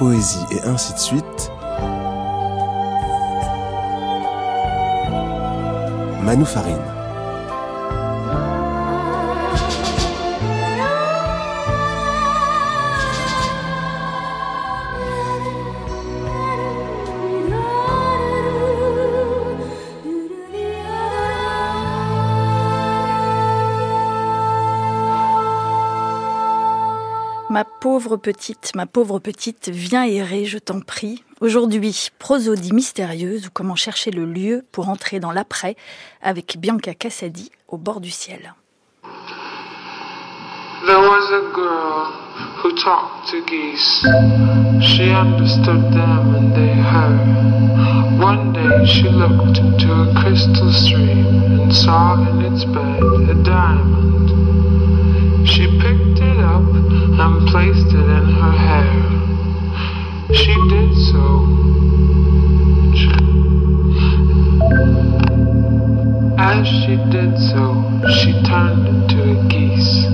poésie et ainsi de suite, Manu Farine. Pauvre petite, ma pauvre petite, viens errer, je t'en prie. Aujourd'hui, prosodie mystérieuse ou comment chercher le lieu pour entrer dans l'après avec Bianca Cassadi au bord du ciel. There was a girl who talked to geese. She understood them and they her. One day she looked into a crystal stream and saw in its bed a diamond. She picked it up and placed it in her hair. She did so. As she did so, she turned into a geese.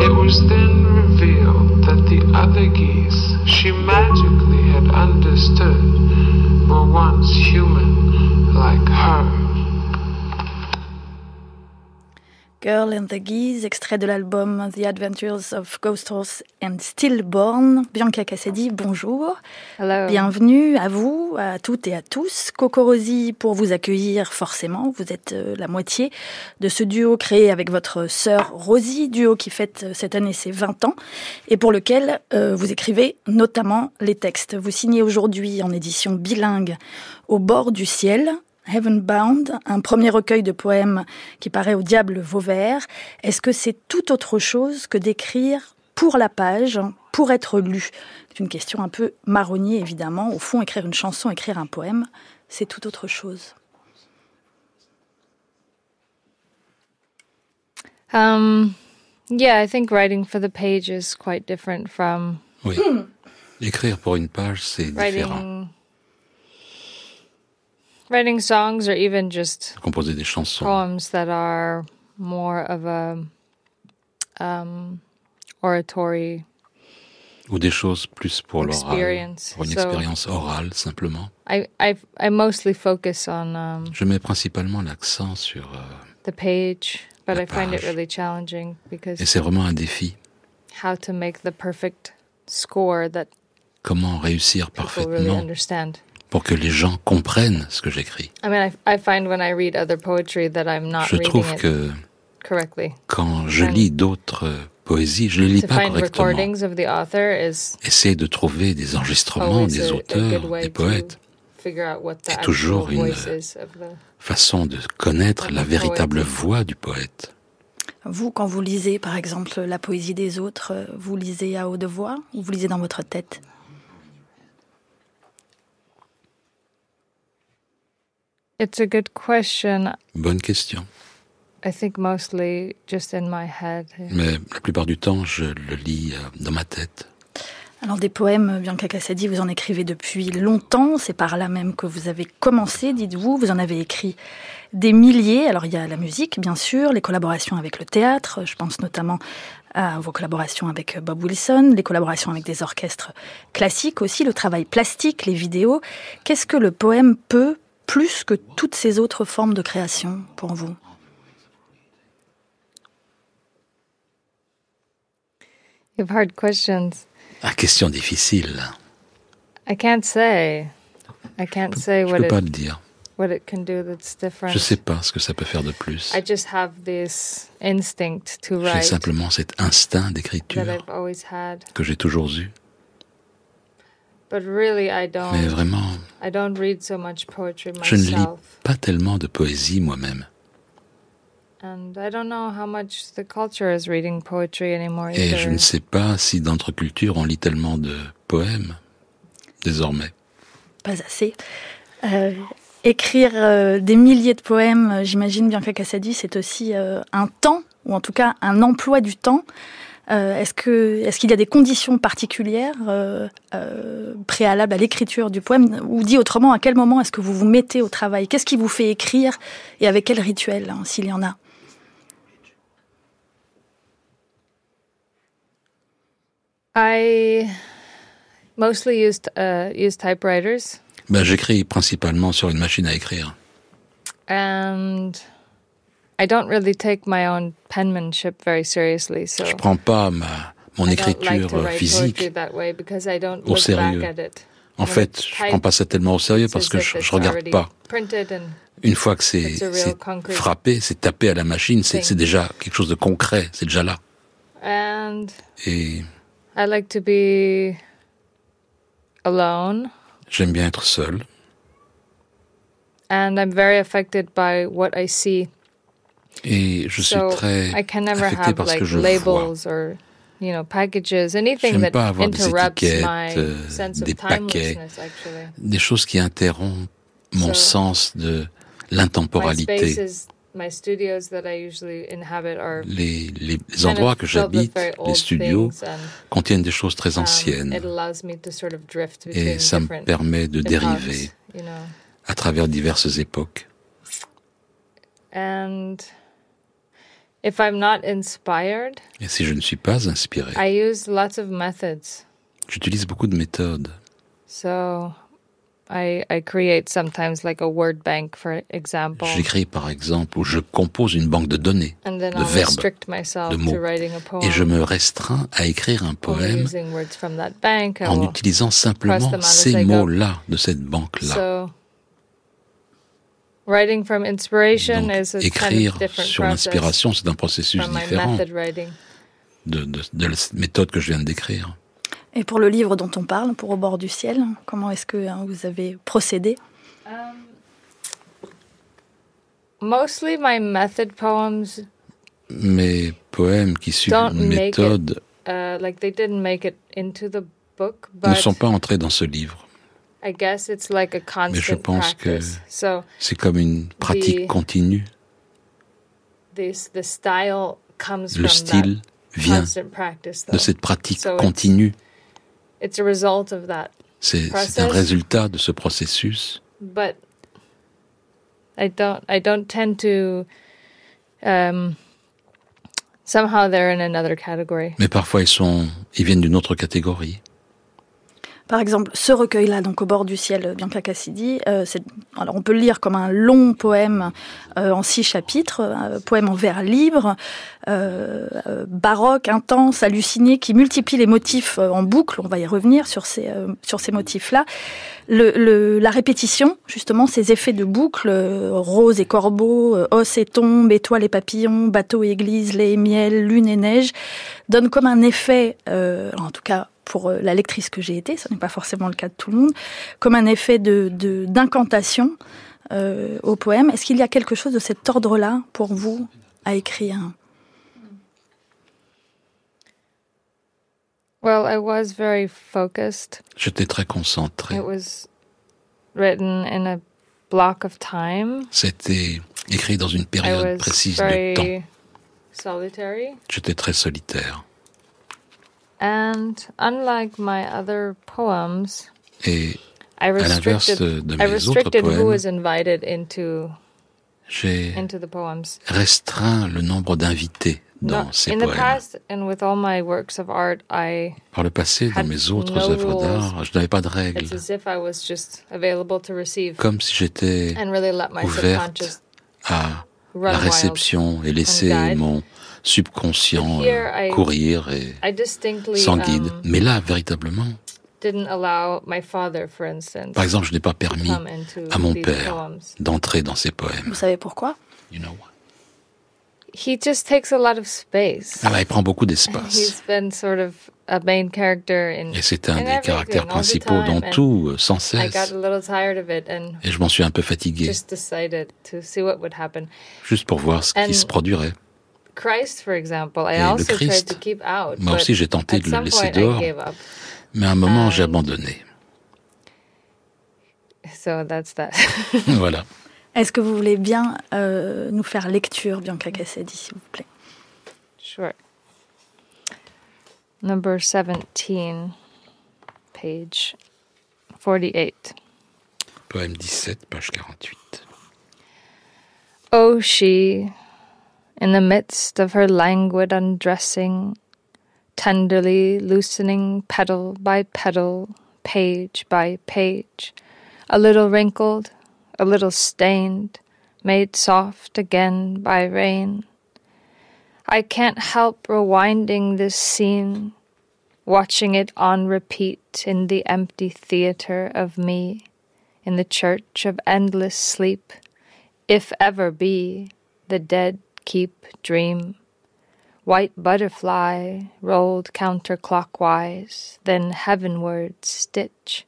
It was then revealed that the other geese she magically had understood were once human like her. Girl and the Geese, extrait de l'album The Adventures of Ghost Horse and Stillborn. Bianca Cassady, bonjour. Hello. Bienvenue à vous, à toutes et à tous. Coco Rosie pour vous accueillir forcément. Vous êtes euh, la moitié de ce duo créé avec votre sœur Rosie, duo qui fête euh, cette année ses 20 ans et pour lequel euh, vous écrivez notamment les textes. Vous signez aujourd'hui en édition bilingue Au bord du ciel, Heaven Bound, un premier recueil de poèmes qui paraît au diable Vauvert. Est-ce que c'est tout autre chose que d'écrire pour la page, pour être lu? C'est une question un peu marronnier, évidemment. Au fond, écrire une chanson, écrire un poème, c'est tout autre chose. Um, yeah, I think writing for the page is quite different from Oui. Écrire pour une page, c'est différent. Writing songs or even just Composer des chansons. poems that are more of a um, oratory Ou des choses plus pour l'oral. Pour une So expérience orale, simplement. I, I I mostly focus on um, Je mets principalement l'accent sur... euh, the page, but La I find it really challenging et because c'est vraiment un défi. how to make the perfect score that Comment réussir really parfaitement understand. Pour que les gens comprennent ce que j'écris. I mean, I, I find when I read other poetry that I'm not Je trouve que correctly. quand je lis d'autres poésies, je ne les lis To pas find correctement. recordings of the author is Essayer de trouver des enregistrements always des auteurs, des poètes, to figure out what the est toujours une- voice is of the. façon de connaître la véritable poet. voix du poète. Vous, quand vous lisez, par exemple, la poésie des autres, vous lisez à haute voix ou vous lisez dans votre tête? It's a good question. Bonne question. I think mostly just in my head. Mais la plupart du temps, je le lis euh, dans ma tête. Alors des poèmes, Bianca Cassadi, vous en écrivez depuis longtemps, c'est par là même que vous avez commencé, dites-vous, vous en avez écrit des milliers, alors il y a la musique bien sûr, les collaborations avec le théâtre, je pense notamment à vos collaborations avec Bob Wilson, les collaborations avec des orchestres classiques aussi, le travail plastique, les vidéos. Qu'est-ce que le poème peut plus que toutes ces autres formes de création pour vous You have hard questions. Ah, question difficile. I can't say. I can't say Je what peux pas it le dire. what it can do that's different. Je sais pas ce que ça peut faire de plus. I just have this instinct to J'ai write simplement cet instinct that d'écriture I've always had. que j'ai toujours eu. But really, I Mais don't. vraiment, I don't read so much poetry je ne lis myself, pas tellement de poésie moi-même. and I don't know how much the culture is reading poetry anymore Et je either. ne sais pas si dans notre culture on lit tellement de poèmes désormais. Pas assez. Euh, écrire euh, des milliers de poèmes, j'imagine Bianca Cassadi, c'est aussi euh, un temps, ou en tout cas un emploi du temps. Euh, est-ce que est-ce qu'il y a des conditions particulières euh, euh, préalables à l'écriture du poème ou dit autrement à quel moment est-ce que vous vous mettez au travail? Qu'est-ce qui vous fait écrire et avec quel rituel hein, s'il y en a? I mostly used uh, use typewriters, ben, J'écris principalement sur une machine à écrire. and I don't really take my own penmanship very seriously. So Je prends pas ma, mon I don't like écriture physique. poetry that way because I don't au sérieux. back at it. En fait, je typed, prends pas ça tellement au sérieux parce que je, je regarde pas. Une fois que c'est frappé, c'est tapé à la machine, c'est déjà quelque chose de concret, c'est déjà là. and Et I like to be alone j'aime bien être seul. and I'm very affected by what I see. Et je suis très I can never affecté have par ce like que je vois. labels or you know packages, anything J'aime that pas avoir des interrupts étiquettes, my euh, sense des of paquets. Des choses qui interrompent mon sens de l'intemporalité. Les, les, les kind endroits que j'habite, les studios, contiennent des choses très um, anciennes. Et ça me permet de dériver à travers diverses époques. And if I'm not inspired, Et si je ne suis pas inspiré, I use lots of methods. j'utilise beaucoup de méthodes. So I I create sometimes like a word bank, for example, J'écris par exemple ou je compose une banque de données and then de I'll verbes, restrict myself de mots. to writing a poem. et je me restreins à écrire un only poème using words from that bank. I en will- utilisant simplement them out as ces go. mots-là de cette banque-là. So writing from inspiration Donc, is a kind écrire of different sur process l'inspiration, c'est un processus from my différent method writing. de, de, de la méthode que je viens de décrire. Et pour le livre dont on parle, pour Au bord du ciel, comment est-ce que hein, vous avez procédé? Mostly my method poems, Mes poèmes qui suivent Don't une make it méthode uh, like they didn't make it into the book, ne but sont pas entrés dans ce livre. I guess it's like a constant pense que C'est comme une pratique The- continue. this the style comes Le from style vient constant practice. de cette pratique continue. It's a result of that, C'est un résultat de ce processus. Um, somehow they're in another category. Mais parfois, ils, sont, ils viennent d'une autre catégorie. Par exemple, ce recueil-là, donc Au bord du ciel, Bianca Cassidy, euh, alors on peut le lire comme un long poème euh, en six chapitres, un poème en vers libre, euh, euh, baroque, intense, halluciné, qui multiplie les motifs euh, en boucle. On va y revenir sur ces, euh, motifs-là. La répétition, justement, ces effets de boucle, euh, rose et corbeau, euh, os et tombe, étoiles et papillons, bateau et église, lait et miel, lune et neige, donnent comme un effet, euh, en tout cas pour euh, la lectrice que j'ai été, ce n'est pas forcément le cas de tout le monde, comme un effet de de- d'incantation euh, au poème. Est-ce qu'il y a quelque chose de cet ordre-là pour vous à écrire? Well, I was very focused. J'étais très concentré. It was written in a block of time. C'était écrit dans une période précise de temps. very solitary. J'étais très solitaire. And unlike my other poems, Et à l'inverse de, mes autres restricted who poèmes, was invited into j'ai into the poems. restreint le nombre d'invités dans No, ces in the poèmes. past and with all my works of art, I Par le passé, dans mes autres no œuvres d'art, je n'avais pas de règles. it's as if I was just available to receive Comme si j'étais and really let my ouverte subconscious à la réception et laisser mon subconscient euh, courir et sans guide. um, Mais là, véritablement, didn't allow my father, for instance, par exemple, je n'ai pas to permis à mon these père poems. d'entrer dans ces poèmes. Vous savez pourquoi? You know why? He just takes a lot of space. Ah bah, il prend beaucoup He's d'espace. been sort of a main character in Et c'est un in des caractères principaux dans tout, sans I got cesse. a little tired of it and Et je m'en suis un peu fatigué, just decided to see what would happen. juste pour voir ce qui se produirait. Christ, for example, I Et le also tried Christ, to keep out. Moi but aussi, j'ai tenté at de le some laisser point, I dehors, gave up. mais à un moment, j'ai And- abandonné. So that's that. voilà. Est-ce que vous voulez bien euh, nous faire lecture, Bianca Cassidy, s'il vous plaît? Sure. Number 17, page 48. Poème 17, page 48. Oh, she, in the midst of her languid undressing, tenderly loosening petal by petal page by page, a little wrinkled, a little stained, made soft again by rain. I can't help rewinding this scene, watching it on repeat in the empty theatre of me, in the church of endless sleep, if ever be the dead keep dream. White butterfly rolled counterclockwise, then heavenward stitch.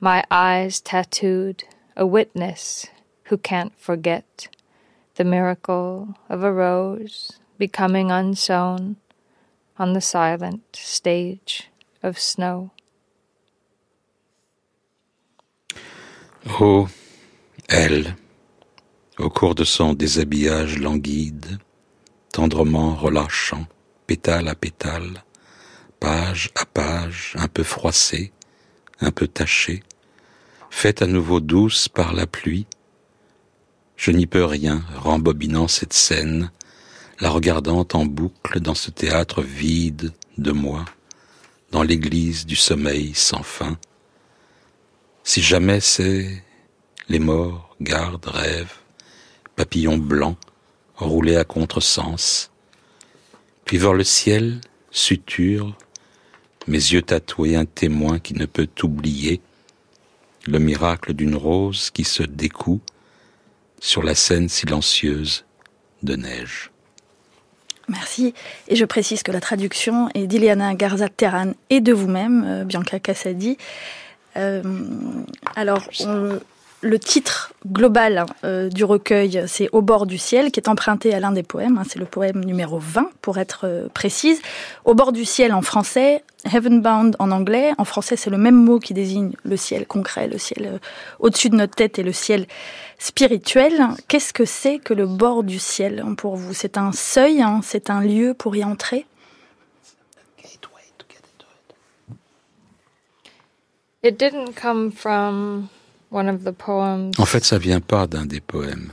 My eyes tattooed, a witness who can't forget the miracle of a rose becoming unsown on the silent stage of snow. Oh, elle, au cours de son déshabillage languide, tendrement relâchant, pétale à pétale, page à page, un peu froissée, un peu tachée, faite à nouveau douce par la pluie, je n'y peux rien, rembobinant cette scène, la regardant en boucle dans ce théâtre vide de moi, dans l'église du sommeil sans fin. Si jamais c'est les morts, gardes, rêves, papillons blancs, roulés à contresens, puis vers le ciel, suture, mes yeux tatoués un témoin qui ne peut oublier, le miracle d'une rose qui se découd sur la scène silencieuse de neige. Merci. Et je précise que la traduction est d'Iliana Garza-Terran et de vous-même, euh, Bianca Cassadi. Euh, alors, on, le titre global euh, du recueil, c'est Au bord du ciel, qui est emprunté à l'un des poèmes. Hein, c'est le poème numéro 20, pour être euh, précise. Au bord du ciel en français, Heavenbound en anglais. En français, c'est le même mot qui désigne le ciel concret, le ciel euh, au-dessus de notre tête et le ciel spirituel. Qu'est-ce que c'est que le bord du ciel pour vous? C'est un seuil, hein, c'est un lieu pour y entrer? It didn't come from one of the poems. En fait, ça vient pas d'un des poèmes.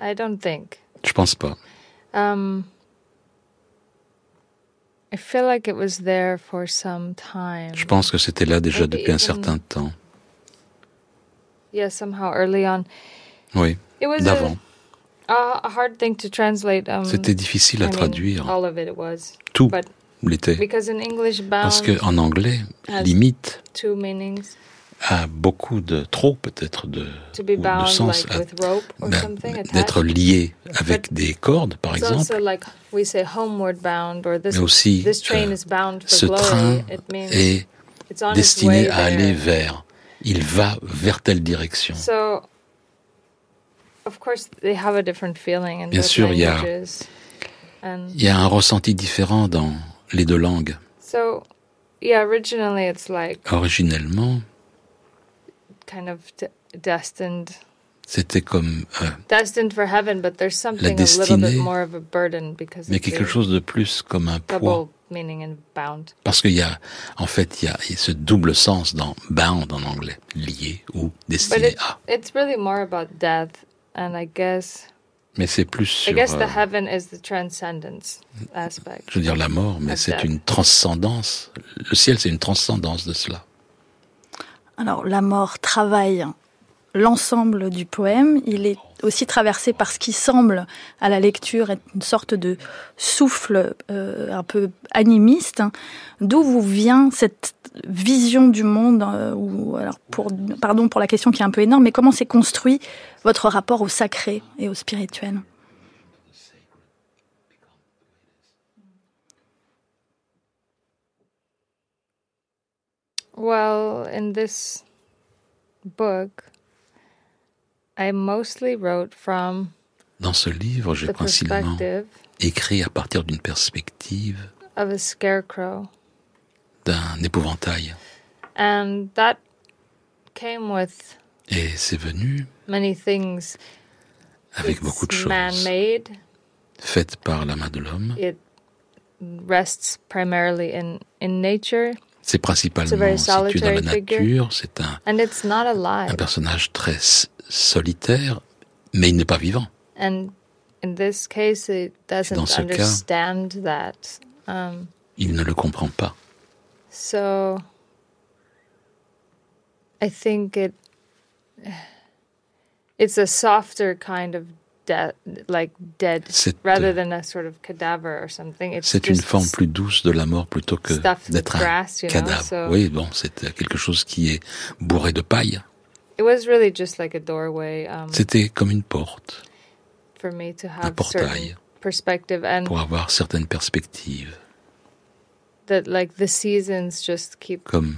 I don't think. Je pense pas? Um, I feel like it was there for some time. Je pense que c'était là déjà Maybe depuis un certain temps. Yeah, somehow early on. Oui, It was d'avant. a, a hard thing to translate. Um, C'était difficile I à mean, traduire. all of it, it was. Tout l'était. Parce que en anglais, limite two meanings. A beaucoup de trop peut-être de, de sens like ben, d'être lié avec des cordes, par exemple. like say bound this Mais aussi, this train euh, is bound for Ce glory. train est destiné à aller vers. Il va vers telle direction. So, of course, they have a different feeling in Bien sûr, il y a- languages. And Il y a un ressenti différent dans les deux langues. so, yeah, originally it's like Originellement, kind of de- destined, c'était comme euh, destined for heaven, but there's something a little destinée, bit more of a burden because mais quelque chose de plus comme un poids. double meaning in bound. Parce qu'il y a, en fait, il y a ce double sens dans bound en anglais, lié ou destiné à. it's really more about death, and I guess Mais c'est plus I sur, guess euh, the heaven is the transcendence aspect. je veux dire la mort, mais c'est une transcendance. Le ciel, c'est une transcendance de cela. Alors, la mort travaille l'ensemble du poème. Il est aussi traversé par ce qui semble, à la lecture, être une sorte de souffle euh, un peu animiste. hein. D'où vous vient cette vision du monde euh, ou alors pardon pour la question qui est un peu énorme, mais comment s'est construit votre rapport au sacré et au spirituel? Well, in this book, I mostly wrote from Dans ce livre, j'ai principalement perspective écrit à partir d'une perspective of a scarecrow. d'un épouvantail. And that came with Et c'est venu many things. avec It's beaucoup de choses faites par la main de l'homme. It rests primarily in, in nature. C'est It's a principalement very situé dans la solitary figure. nature. C'est un, And it's not un personnage très solitaire, mais il n'est pas vivant. And in this case, it doesn't dans ce cas- understand that. Um, Il ne le comprend pas. so I think it it's a softer kind of death, like dead, C'est, rather than a sort of cadaver or something. It's C'est une forme plus douce de la mort plutôt que d'être un grass, you know, cadavre. so- Oui, bon, c'est euh, quelque chose qui est bourré de paille. It was really just like a doorway um, C'était comme une porte for me to have portail. certain perspective and pour avoir certaines perspectives, that like the seasons just keep comme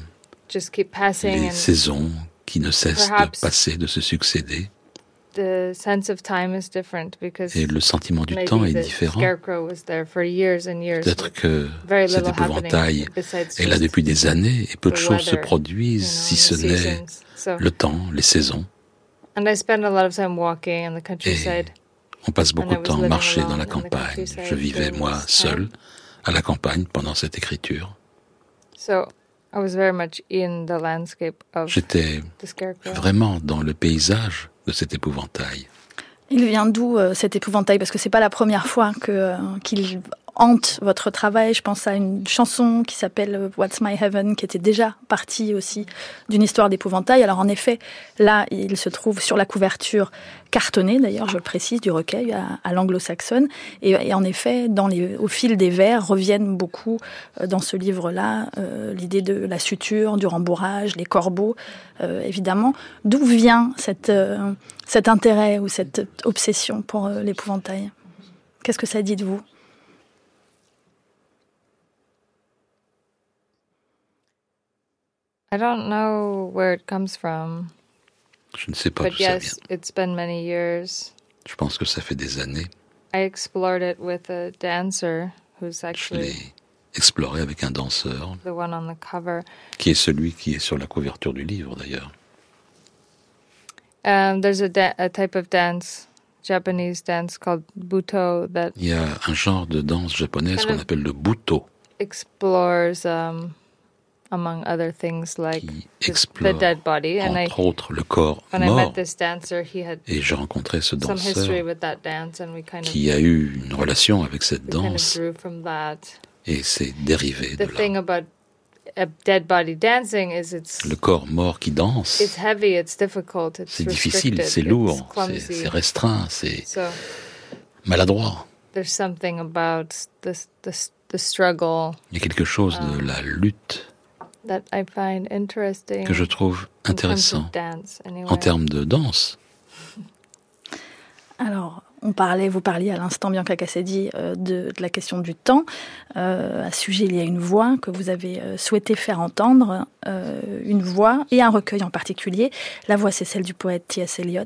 just keep passing les and saisons qui ne cessent de passer, de se succéder. Et le sentiment du temps est the différent. scarecrow was there for years and years. Peut-être que very cet little épouvantail est là depuis des années et peu de choses se produisent si and ce n'est le temps, les saisons. and I spend a lot of time walking in the countryside. On passe beaucoup I de temps à marcher dans la campagne. countryside Je vivais, moi, seul, à la campagne pendant cette écriture. So I was very much in the landscape of J'étais the scarecrow. vraiment dans le paysage de cet épouvantail? Il vient d'où euh, cet épouvantail? Parce que c'est pas la première fois euh, qu'il hante votre travail. Je pense à une chanson qui s'appelle What's My Heaven, qui était déjà partie aussi d'une histoire d'épouvantail. Alors en effet, là, il se trouve sur la couverture cartonnée, d'ailleurs, je le précise, du recueil à, l'anglo-saxonne. Et, en effet, au fil des vers reviennent beaucoup euh, dans ce livre-là euh, l'idée de la suture, du rembourrage, les corbeaux, euh, évidemment. D'où vient cet intérêt ou cette obsession pour l'épouvantail? Qu'est-ce que ça dit de vous? I don't know where it comes from, Je ne sais pas d'où ça vient. yes, it's been many years. Je pense que ça fait des années. I explored it with a dancer who's Je actually l'ai exploré avec un danseur, the one on the cover. qui est celui qui est sur la couverture du livre d'ailleurs. Um, there's a, da- a type of dance, Japanese dance called buto, that Il y a un genre de danse japonaise Kind qu'on appelle le buto, explores, um, among other things, like qui the, the explore, dead body. And I, entre autres, le corps when I mort. met this dancer, he had Et j'ai rencontré ce some history danseur with that dance, and we kind of, qui a eu une relation avec cette we kind of danse drew from that. et c'est dérivé de The thing là. about a dead body dancing is it's Le corps mort qui danse, it's heavy, it's difficult, it's c'est difficile, c'est it's lourd, c'est restreint, c'est So maladroit. there's something about this the struggle Il y a quelque chose de la lutte que je trouve in terms intéressant of dance anyway. en termes de danse. Alors, on parlait, vous parliez à l'instant, Bianca Cassedi, euh, de, de la question du temps. Euh, à ce sujet, il y a une voix que vous avez euh, souhaité faire entendre, euh, une voix et un recueil en particulier. La voix, c'est celle du poète T.S. Eliot.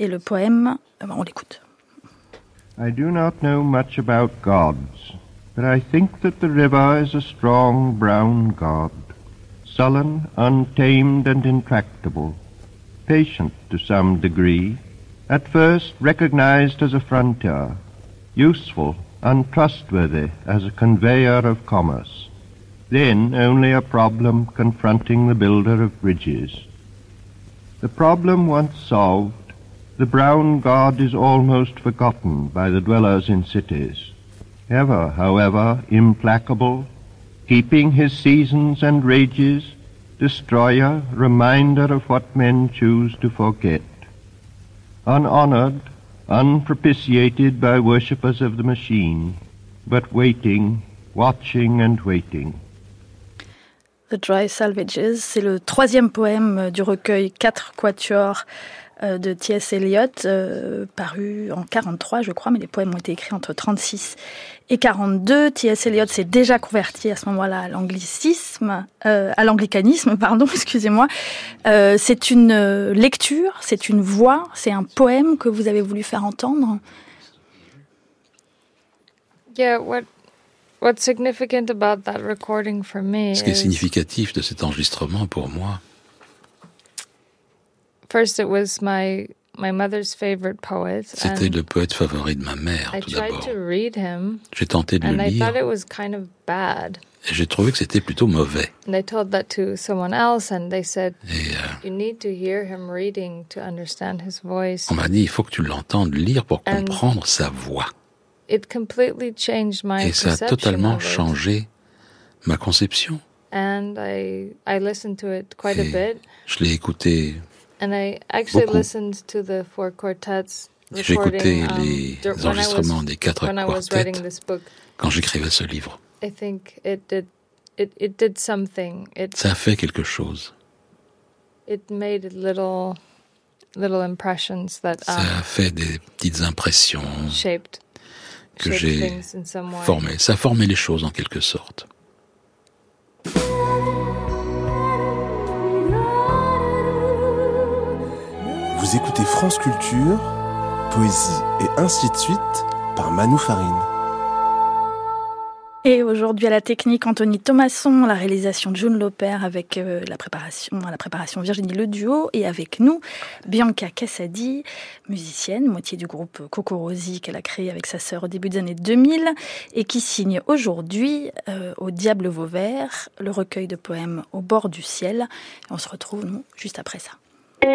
Et le poème, euh, on l'écoute. I do not know much about gods, but I think that the river is a strong brown god, sullen, untamed, and intractable, patient to some degree, at first recognized as a frontier, useful, untrustworthy as a conveyor of commerce, then only a problem confronting the builder of bridges. The problem once solved, the brown god is almost forgotten by the dwellers in cities. Ever, however, implacable, keeping his seasons and rages, destroyer, reminder of what men choose to forget. Unhonored, unpropitiated by worshippers of the machine, but waiting, watching and waiting. The Dry Salvages, c'est le troisième poème du recueil 4 quatuors de T.S. Eliot, euh, paru en 43, je crois, mais les poèmes ont été écrits entre 36 et 42. T.S. Eliot s'est déjà converti à ce moment-là à l'anglicisme, euh, à l'anglicanisme, pardon, excusez-moi. Euh, c'est une euh, lecture, c'est une voix, c'est un poème que vous avez voulu faire entendre? Yeah, what what's significant about that recording for me Ce qui est significatif de cet enregistrement pour moi, first it was my my mother's favorite poet, c'était le poète favori de ma mère I tout tried d'abord. to read him, J'ai tenté de and le I lire thought it was kind of bad. et j'ai trouvé que c'était plutôt mauvais. And I told that to someone else, and they said Et euh, you need to hear him reading to understand his voice. on m'a dit, il faut que tu l'entendes lire pour comprendre sa voix. It completely changed my Et ça a totalement changé ma conception and I I listened to it quite a Et bit. je l'ai écouté, And I actually Beaucoup. listened to the four quartets j'ai écouté recording um, les dur- when I enregistrements was des quatre quartets writing this book. quand j'écrivais ce livre. Ça a fait quelque chose. it made little little impressions that Ça um, a fait des petites impressions shaped que j'ai formées. Ça a formé les choses en quelque sorte. Vous écoutez France Culture, poésie et ainsi de suite par Manu Farine. Et aujourd'hui à la technique, Anthony Thomasson, la réalisation June Loper avec euh, la préparation, la préparation Virginie Le Duo et avec nous Bianca Cassadi, musicienne, moitié du groupe Cocorosi qu'elle a créé avec sa sœur au début des années 2000 et qui signe aujourd'hui euh, au Diable Vauvert le recueil de poèmes Au bord du ciel. On se retrouve nous juste après ça. Mother,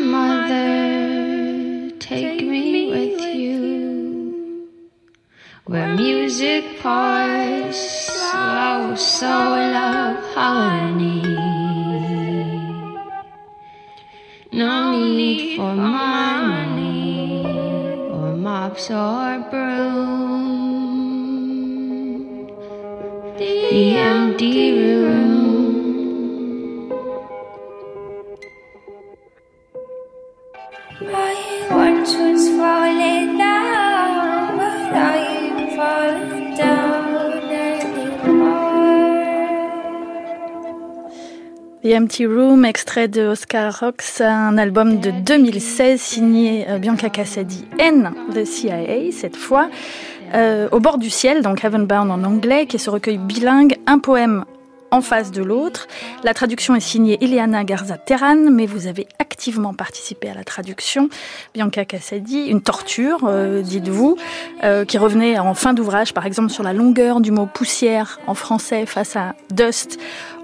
mother, take me with you. Where music pours slow soul of harmony. Mops or broom. The The Empty Room, extrait de Oscar Rox, un album de 2016 signé euh, Bianca Cassadi N, The CIA, cette fois, euh, Au bord du ciel, donc Heaven Bound en anglais, qui est ce recueil bilingue, un poème en face de l'autre. La traduction est signée Ileana Garza Terran, mais vous avez activement participé à la traduction. Bianca Cassadi, une torture, euh, dites-vous, euh, qui revenait en fin d'ouvrage, par exemple, sur la longueur du mot poussière en français face à dust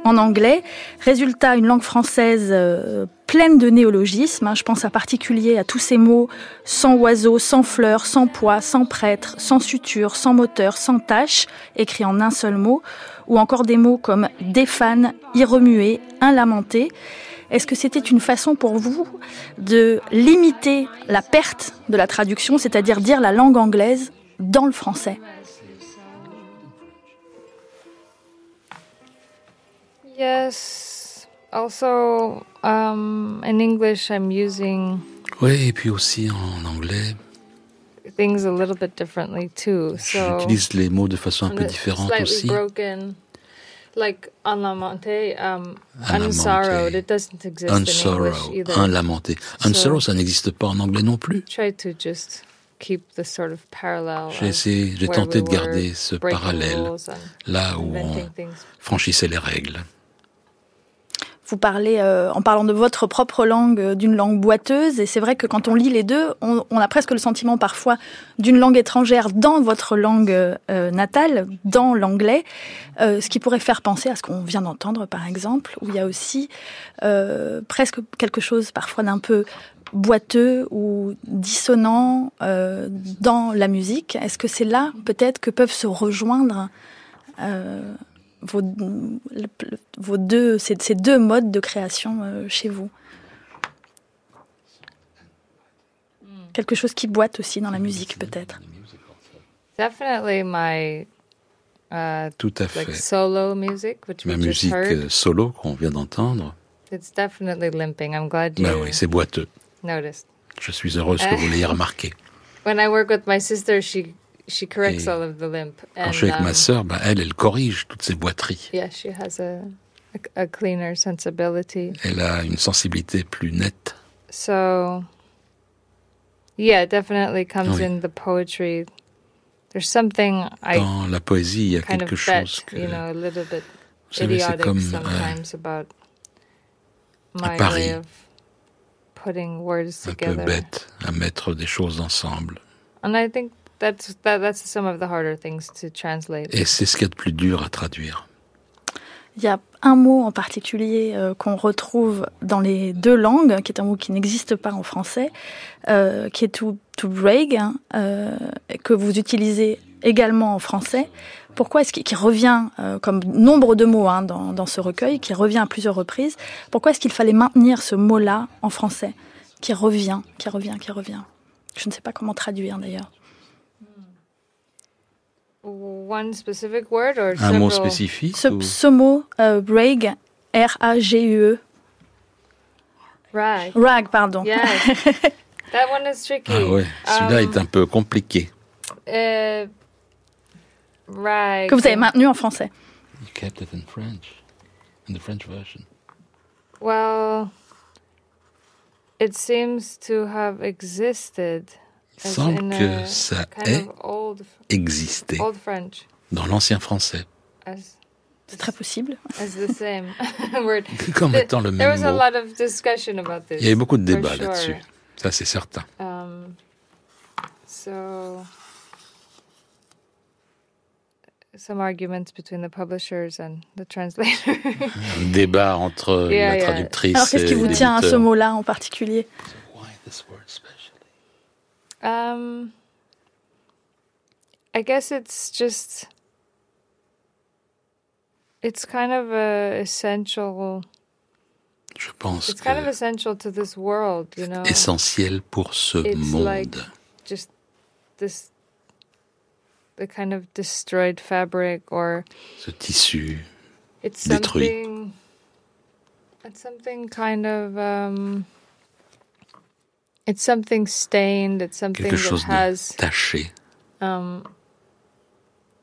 en anglais. Résultat, une langue française euh, pleine de néologismes. hein. Je pense en particulier à tous ces mots sans oiseau, sans fleurs, sans poids, sans prêtre, sans suture, sans moteur, sans tâche, écrits en un seul mot, ou encore des mots comme déphane, irremué, inlamenté. Est-ce que c'était une façon pour vous de limiter la perte de la traduction, c'est-à-dire dire la langue anglaise dans le français? Yes. Also, um, in English, I'm using Oui, et puis aussi en anglais, j'utilise les mots de façon un peu différente slightly aussi. broken. Like unlamenté, um, unsorrowed. It doesn't exist in Unsorrow, English either. un lamenté. Unsorrow, ça n'existe pas en anglais non plus. Try to just keep the sort of parallel. J'ai essayé, j'ai tenté de garder ce parallèle là où on franchissait les règles. Vous parlez, euh, en parlant de votre propre langue, euh, d'une langue boiteuse, et c'est vrai que quand on lit les deux, on, on a presque le sentiment parfois d'une langue étrangère dans votre langue euh, natale, dans l'anglais, euh, ce qui pourrait faire penser à ce qu'on vient d'entendre, par exemple, où il y a aussi euh, presque quelque chose parfois d'un peu boiteux ou dissonant dans la musique. Est-ce que c'est là peut-être que peuvent se rejoindre vos, vos deux, ces, ces deux modes de création euh, chez vous Quelque chose qui boite aussi dans la musique, peut-être. Definitely my uh, Tout à like fait. solo music, which Ma musique heard. euh, solo qu'on vient d'entendre, It's definitely limping. I'm glad you ben oui, c'est boiteux. noticed. Je suis heureuse que vous l'ayez remarqué. When I work with my sister, she she corrects all of the limp. Quand je suis avec um, ma sœur, ben elle, elle corrige toutes ces boiteries. yeah, she has a, cleaner sensibility. Elle a une sensibilité plus nette. So yeah, it definitely comes Oui. in the poetry. There's something I Dans la poésie, il y a of quelque bet, chose que, you know, a little bit vous savez, c'est euh, sometimes about my pari. way of putting words un peu together. bête à mettre des choses ensemble. And I think that's that, that's some of the harder things to translate. Et c'est ce qu'il y a de plus dur à traduire. Il y a un mot en particulier euh, qu'on retrouve dans les deux langues, qui est un mot qui n'existe pas en français, euh, qui est to, to break, hein, euh, que vous utilisez également en français. Pourquoi est-ce qu'il qui revient, euh, comme nombre de mots hein, dans, dans ce recueil, qui revient à plusieurs reprises, pourquoi est-ce qu'il fallait maintenir ce mot-là en français, qui revient, qui revient, qui revient Je ne sais pas comment traduire d'ailleurs. One specific word or Un mot several? spécifique Ce, ou- ce mot, euh, break, R-A-G-U-E, Rag. rag, pardon. Yes. that one is tricky. Ah ouais, celui-là Um, est un peu compliqué. Uh, rag. que vous avez maintenu en français. You kept it in French, in the French version. Well, it seems to have existed. Il semble que a ça ait existé dans l'ancien français, C'est très possible. as the same word. comme étant le There même was a mot. lot of discussion about this. Il y avait beaucoup de débats là-dessus, ça c'est certain. Um, so, some arguments between the publishers and the translator. Un débat entre Yeah, la yeah. traductrice Alors qu'est-ce qui vous tient à ce mot-là en particulier? Um, I guess it's just. It's kind of a essential. Je pense It's kind of essential to this world, you know. essentiel pour ce It's monde. like- Just this, the kind of destroyed fabric, or ce tissu. it's Détruit. something. It's something kind of. Um, it's something stained. It's something quelque that chose de has. taché, Um,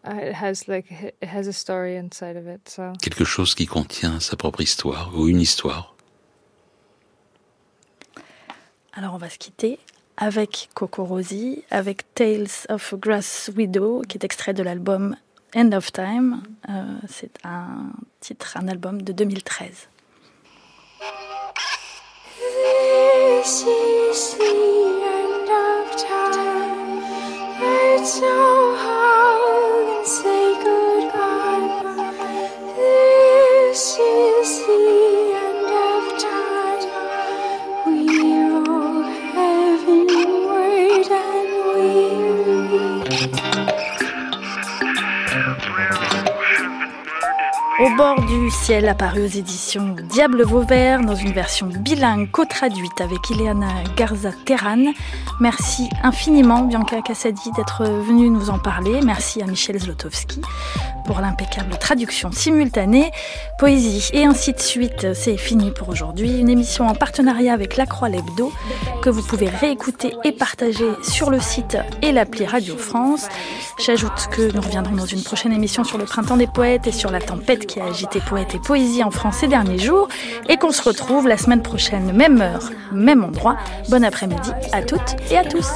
uh, it has like it has a story inside of it. So quelque chose qui contient sa propre histoire ou une histoire. Alors on va se quitter avec Coco Rosie, avec Tales of a Grass Widow, qui est extrait de l'album End of Time. Euh, C'est un titre, un album de 2013. This is the end of time. All howl and say bord du ciel, apparu aux éditions Diable Vauvert, dans une version bilingue co-traduite avec Ileana Garza Terran. Merci infiniment, Bianca Cassadi, d'être venue nous en parler. Merci à Michel Zlotowski pour l'impeccable traduction simultanée. Poésie et ainsi de suite, c'est fini pour aujourd'hui. Une émission en partenariat avec La Croix l'Hebdo que vous pouvez réécouter et partager sur le site et l'appli Radio France. J'ajoute que nous reviendrons dans une prochaine émission sur le printemps des poètes et sur la tempête qui a agité poète et poésie en France ces derniers jours et qu'on se retrouve la semaine prochaine, même heure, même endroit. Bon après-midi à toutes et à tous.